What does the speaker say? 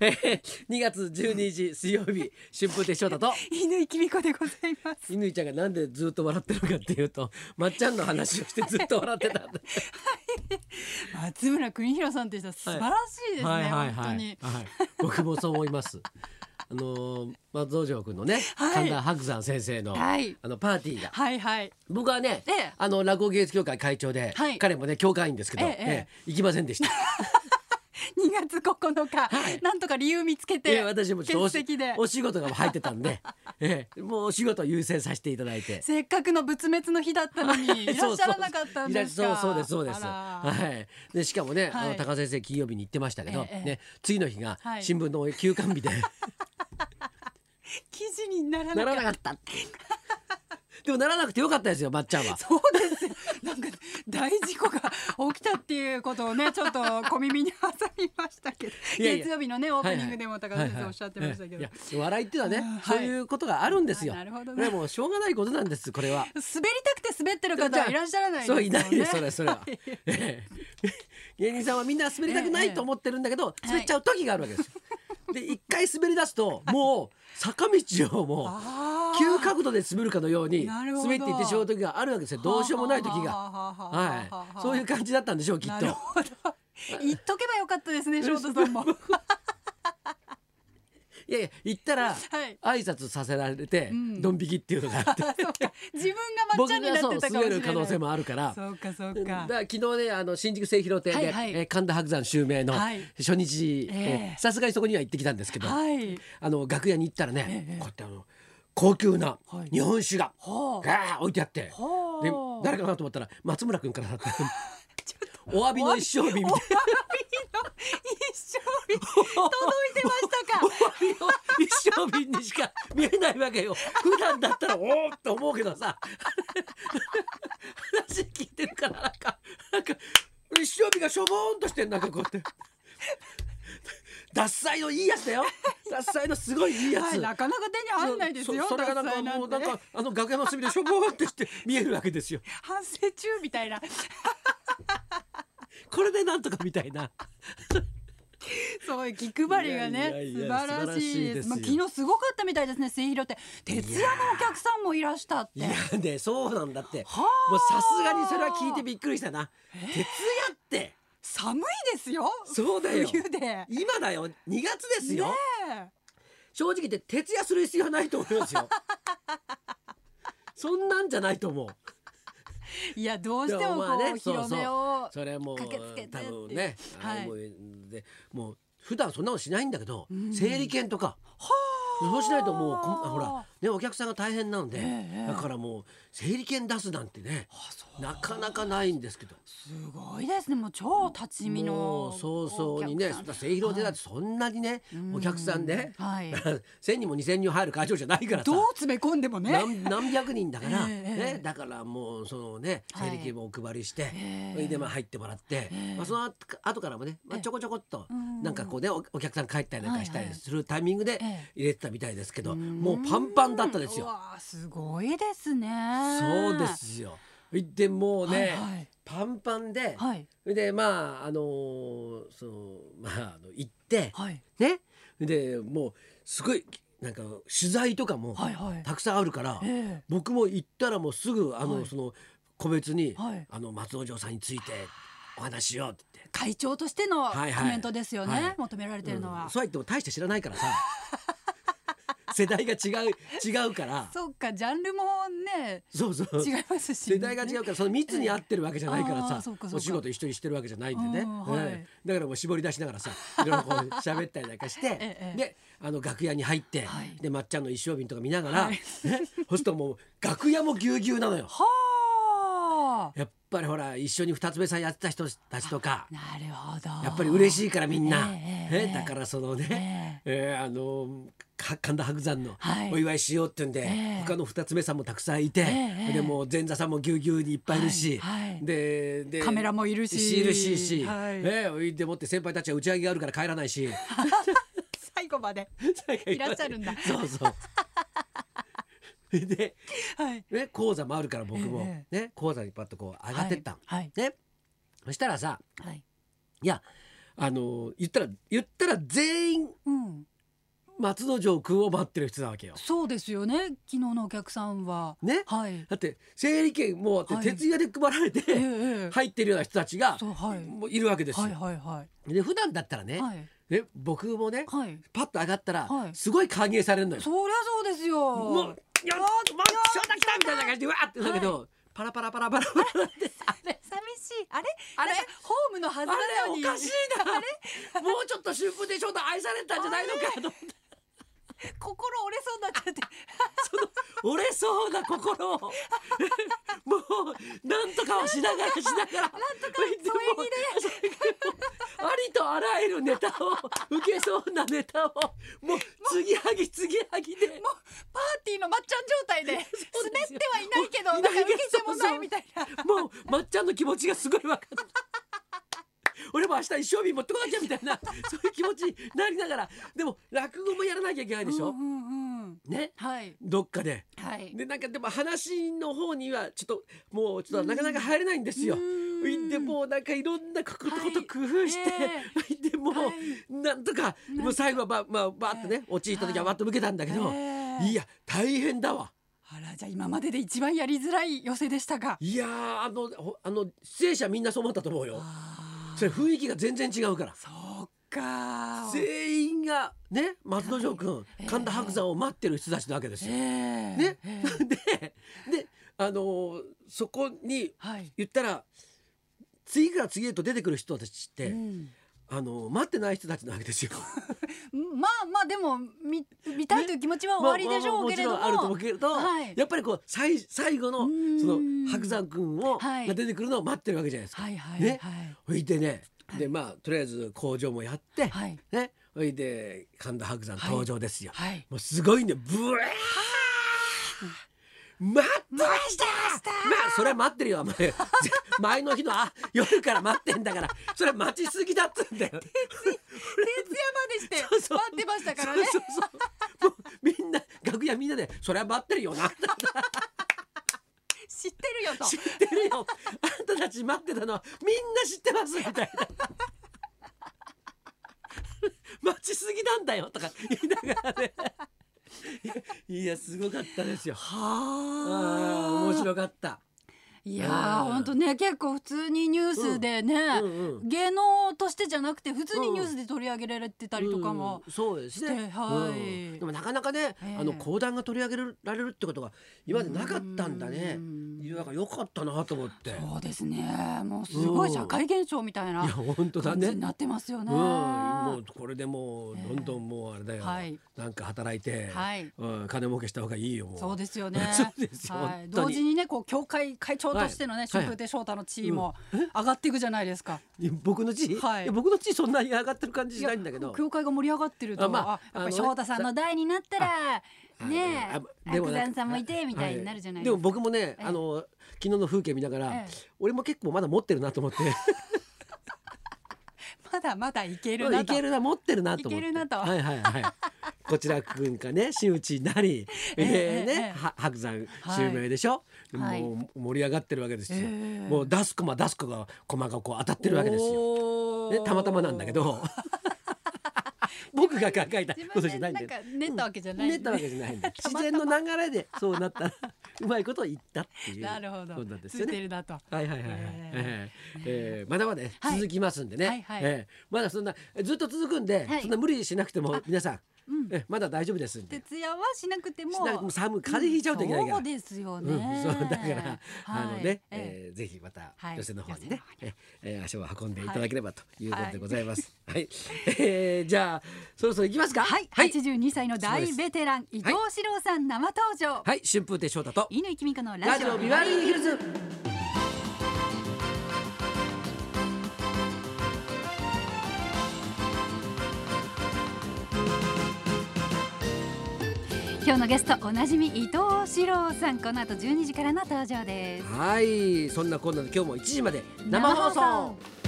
えー2月12日水曜日春風亭昇太と。犬きみこでございます。乾ちゃんがなんでずっと笑ってるかっていうとまっちゃんの話をしてずっと笑ってたんだ松村邦弘さんって人は素晴らしいですね。本当に。はい、僕もそう思います。あのーまあ道場君のね、はい。神田伯山先生の、はい。あのパーティーが。はいはい。僕はね、ええ。あの落語芸術協会会長で、はい。彼もね協会員ですけど、ええ。ええ行きませんでした 2月9日、はい。なんとか理由見つけいてや私も欠席で。お仕事が入ってたんで、ええ、もうお仕事を優先させていただいて。せっかくの仏滅の日だったのに いらっしゃらなかったんですか。そうそうですそうです。はい。でしかもね、あはい。の高先生金曜日に行ってましたけど、ええね次の日がはい。新聞の休刊日で、記事にならななかった。でもならなくてよかったですよまっちゃんは。そうですよ。なんか大事故が起きたっていうことをねちょっと 小耳に挟みましたけど月曜日のねオープニングでも高田先生おっしゃってましたけど、いや笑いっていうのはね、そういうことがあるんですよ。あなるほどねもうしょうがないことなんですこれは。滑りたくて滑ってる方はいらっしゃらないそ。ういないですそれそれは 芸人さんはみんな滑りたくないと思ってるんだけど、滑っちゃう時があるわけですよ。で一回滑り出すともう坂道をもう。急角度で滑るかのように滑っていってしまう時があるわけですよ。どうしようもない時が。はい。そういう感じだったんでしょうきっと。言っとけばよかったですね翔太さんも。いやいや行ったらはい。挨拶させられてうん。ドン引きっていうのがあって。そうか。自分が抹僕茶になってたかもしれない。滑る可能性もあるから。そうかそうだかから昨日ねあの新宿末広亭で、はいはい。えー神田伯山襲名のはい。初日さすがにそこには行ってきたんですけど、はい。あの楽屋に行ったらね、ええこうやってあの高級なはい。日本酒がはあ。ガー置いてあって、はあ。で誰かなと思ったら松村君からだった。お詫びの一生日みたいな。お詫びの一生日届いてましたか？お詫びの一生日にしか見えないわけよ。普段だったらおおって思うけどさ。話聞いてるからなんかなんか一生日がしょぼーんとしてんなんかこうやって。獺祭のいいやつだよ獺祭のすごいいいやつ、はい、なかなか手に入んないですよそそれがなんかもうなんかあの楽屋の隅でしょぼーんってして見えるわけですよ。反省中みたいな。これでなんとかみたいな。そういう気配りがね素晴らしいです。まあ、昨日すごかったみたいですね末広って。徹夜のお客さんもいらしたって。いやねそうなんだって。はもうあさすがにそれは聞いてびっくりしたな。徹夜って。寒いですよそうだよ。冬で。ね今だよ。2月ですよ、え正直言って徹夜する必要はないと思いますよ。そんなんじゃないと思う。いやどうしてもこうね広めをそれはもう駆けつけて多分ね、はい。もでもう普段そんなのしないんだけど、うん。整理券とかそうしないともうほらねお客さんが大変なので、ええだからもう整理券出すなんてねなかなかないんですけど。すごいですねもう超立ち見の早々にねお客さん。末広でだってそんなにね、お客さんで、はい。1,000人も2,000人入る会場じゃないからさどう詰め込んでもね。何何百人だから、ええええ。ね、だからもうそのねはい。整理券もお配りして、ええ。それでまあ入ってもらって、ええ。まあ、その後後からもね、まあ、ええ。ちょこちょこっとうん。なんかこうねおお客さん帰ったりなんかしたはいはいりするタイミングでええ。入れてたみたいですけど、ん。もうパンパンだったですうよ。すごいですね。そうですよ。でもうね、はいはい。パンパンで、はい。でまああのーそのまああの行って、はい。ね。でもうすごいなんか取材とかもはいはい。たくさんあるから、ええ。僕も行ったらもうすぐあの、はい。その個別に、はい。あの松之丞さんについてお話ししようって。会長としてのはいはい。コメントですよね、はい。求められてるのは、うん。そうは言っても大して知らないからさ世代が違う違うから。そうかジャンルもねそうそう。違いますし、世代が違うからその密に合ってるわけじゃないからさ、お仕事一緒にしてるわけじゃないんでね、うんはい。ええ。だからもう絞り出しながらさ いろいろこう喋ったりなんかして、ええであの楽屋に入って、はい。でまっちゃんの一生瓶とか見ながら、はい。ね、そうするともう楽屋もぎゅうぎゅうなのよ。はあやっぱりほら一緒に二つ目さんやってた人たちとか。なるほど。やっぱり嬉しいからみんな、ええええねだからそのね、えーあのか神田伯山のはい。お祝いしようってんで、ええ。他の二つ目さんもたくさんいて、ええでもう前座さんもぎゅうぎゅうにいっぱいいるし、はいはい。ででカメラもいるし。いるしし、はい。ええでもって先輩たちは打ち上げがあるから帰らないし。最後まで。いらっしゃるんだ。そうそう で、はい。ね、講座もあるから僕も、えね講座にパッとこう上がってった。の、はい。ね。そしたらさはい。いやあの言ったら言ったら全員うん。松之丞君を待ってる人なわけよ。そうですよね。昨日のお客さんは。ね。はい。だって整理券もう徹夜で配られて、入ってるような人たちがそうはい。もういるわけですよ。はいはいはい。で普段だったらね、はい。ね僕もね、はい。パッと上がったら、はい。すごい歓迎されるのよ。そりゃそうですよ。もう「やっマッチョだ来た!」みたいな感じでわーってだけど、パラパラパラパラパラって。あれ寂しい。あれ？あれ？なんかホームのはずあなのに。れおかしいな。もうちょっと春風亭昇太愛されたんじゃないのかと心折れそうになっちゃって。折れそうな心を。もうなんとかはしながらしながら。なんとか添え木ありとあらゆるネタを受けそうなネタをもう継ぎはぎ継ぎはぎで。パーティーのまっちゃん状態で。滑ってはいないけどもうなんか受けてもないみたいな。もうまっちゃんの気持ちがすごい分かる。俺も明日一生日持ってこなきゃみたいなそういう気持ちになりながら。でも落語もやらなきゃいけないでしょ、うんうんうん。ね？はい。どっかで。はい。でなんかでも話の方にはちょっともうちょっとなかなか入れないんですよ。うんでもうなん。かい。ろんなこと工夫して、でもう、はいなんとかもう最後はばまあバーってね陥った時はバッと向けたんだけど、ええ。いや大変だわ。あらじゃあ今までで一番やりづらい寄せでしたかいやーあのほあの出演者みんなそう思ったと思うよ。それ雰囲気が全然違うから。そうか。全員がね松之丞君、ええ。神田伯山を待ってる人たちなわけですよ。ええ。ね。ええ。でであのーそこにはい。言ったら次から次へと出てくる人たちって、うん。あの待ってない人たちなわけですよ。まあまあでも見見たいという気持ちは終わりでしょうけれども、まあまあもちろんあると思うけれど、はい。やっぱりこう最最後のその白山君を、はいが出てくるのを待ってるわけじゃないですか。はい。はい。ね。はい。ほいでね、はい。でまあとりあえず工場もやって、はい。ね。ほいで神田伯山登場ですよ。はい。もうすごいね。ブワー待ってました。まあそれは待ってるよお前。前の日のあ夜から待ってんだから。それは待ちすぎだっつうんだよ。徹夜までして待ってましたからね。みんな楽屋みんなでそれは待ってるよな。知ってるよと。知ってるよ。あんたたち待ってたのはみんな知ってますみたいな。待ちすぎなんだよとか言いながらね いやすごかったですよ。あ。はー面白かった。いやーうん。本当ね結構普通にニュースでね、うんうん芸能としてじゃなくて普通にニュースで取り上げられてたりとかも、うんそうですね。はい。うん。でもなかなかね、ええ。あの講談が取り上げられるってことが今までなかったんだね。だからよかったなと思って。いそうですね。もうすごい社会現象みたいなや本当だね。感じになってますよね。うん、もうこれでもうええどんどんもうあれだよ、はい。なんか働いて、はい。うん、金儲けした方がいいよもう。そうですよね。そうですよ。はい、同時にね、こう協会会長としてのね、はい。春風亭昇太の地位も上がっていくじゃないですか。いや僕の地位、はい。僕の地位そんなに上がってる感じしないんだけど。協会が盛り上がってると、あまああ、やっぱりあのね翔太さんの代になったら。ねえ、白山さんもいてみたいになるじゃないでもですか。僕もね、ええ。あの昨日の風景見ながら、ええ。俺も結構まだ持ってるなと思ってまだまだいけるないと。けるな持ってるなと思って。いけるなと。はいはいはい。こちらくんかね真打ちになり、えええーええ。ねは白山襲名でしょ、はい。もう盛り上がってるわけですよ、ええ。もう出す駒出す子が駒がこう当たってるわけですよ、よね、たまたまなんだけど 僕が考えた自ことじゃないんだよ。練ったわけじゃない、練ったわけじゃない 自然の流れでそうなった。らうまいことを言ったっていう。なるほど。そうなんですよね。はいはいはいはい、ええー。えー。まだまだねはい。続きますんでね、はいはい。えー。まだそんなずっと続くんで、はい。そんな無理しなくても皆さんえまだ大丈夫ですんで。徹夜はしなくても。寒い風邪ひいちゃうといけないから。そうですようんね、そうだから、あのね、ええ。ーぜひまたはい。寄せの方にね、ええー足を運んでいただければということでございます。はい、えーじゃあそろそろ行きますか？はい、はい、82歳の大ベテラン伊藤史郎さん生登場、はい。春風亭昇太と乾きみかのララジオビババリーヒルズ。今日のゲストおなじみ伊藤史郎さんこの後12時からの登場ですはい、そんなこんなで今日も1時まで生放送。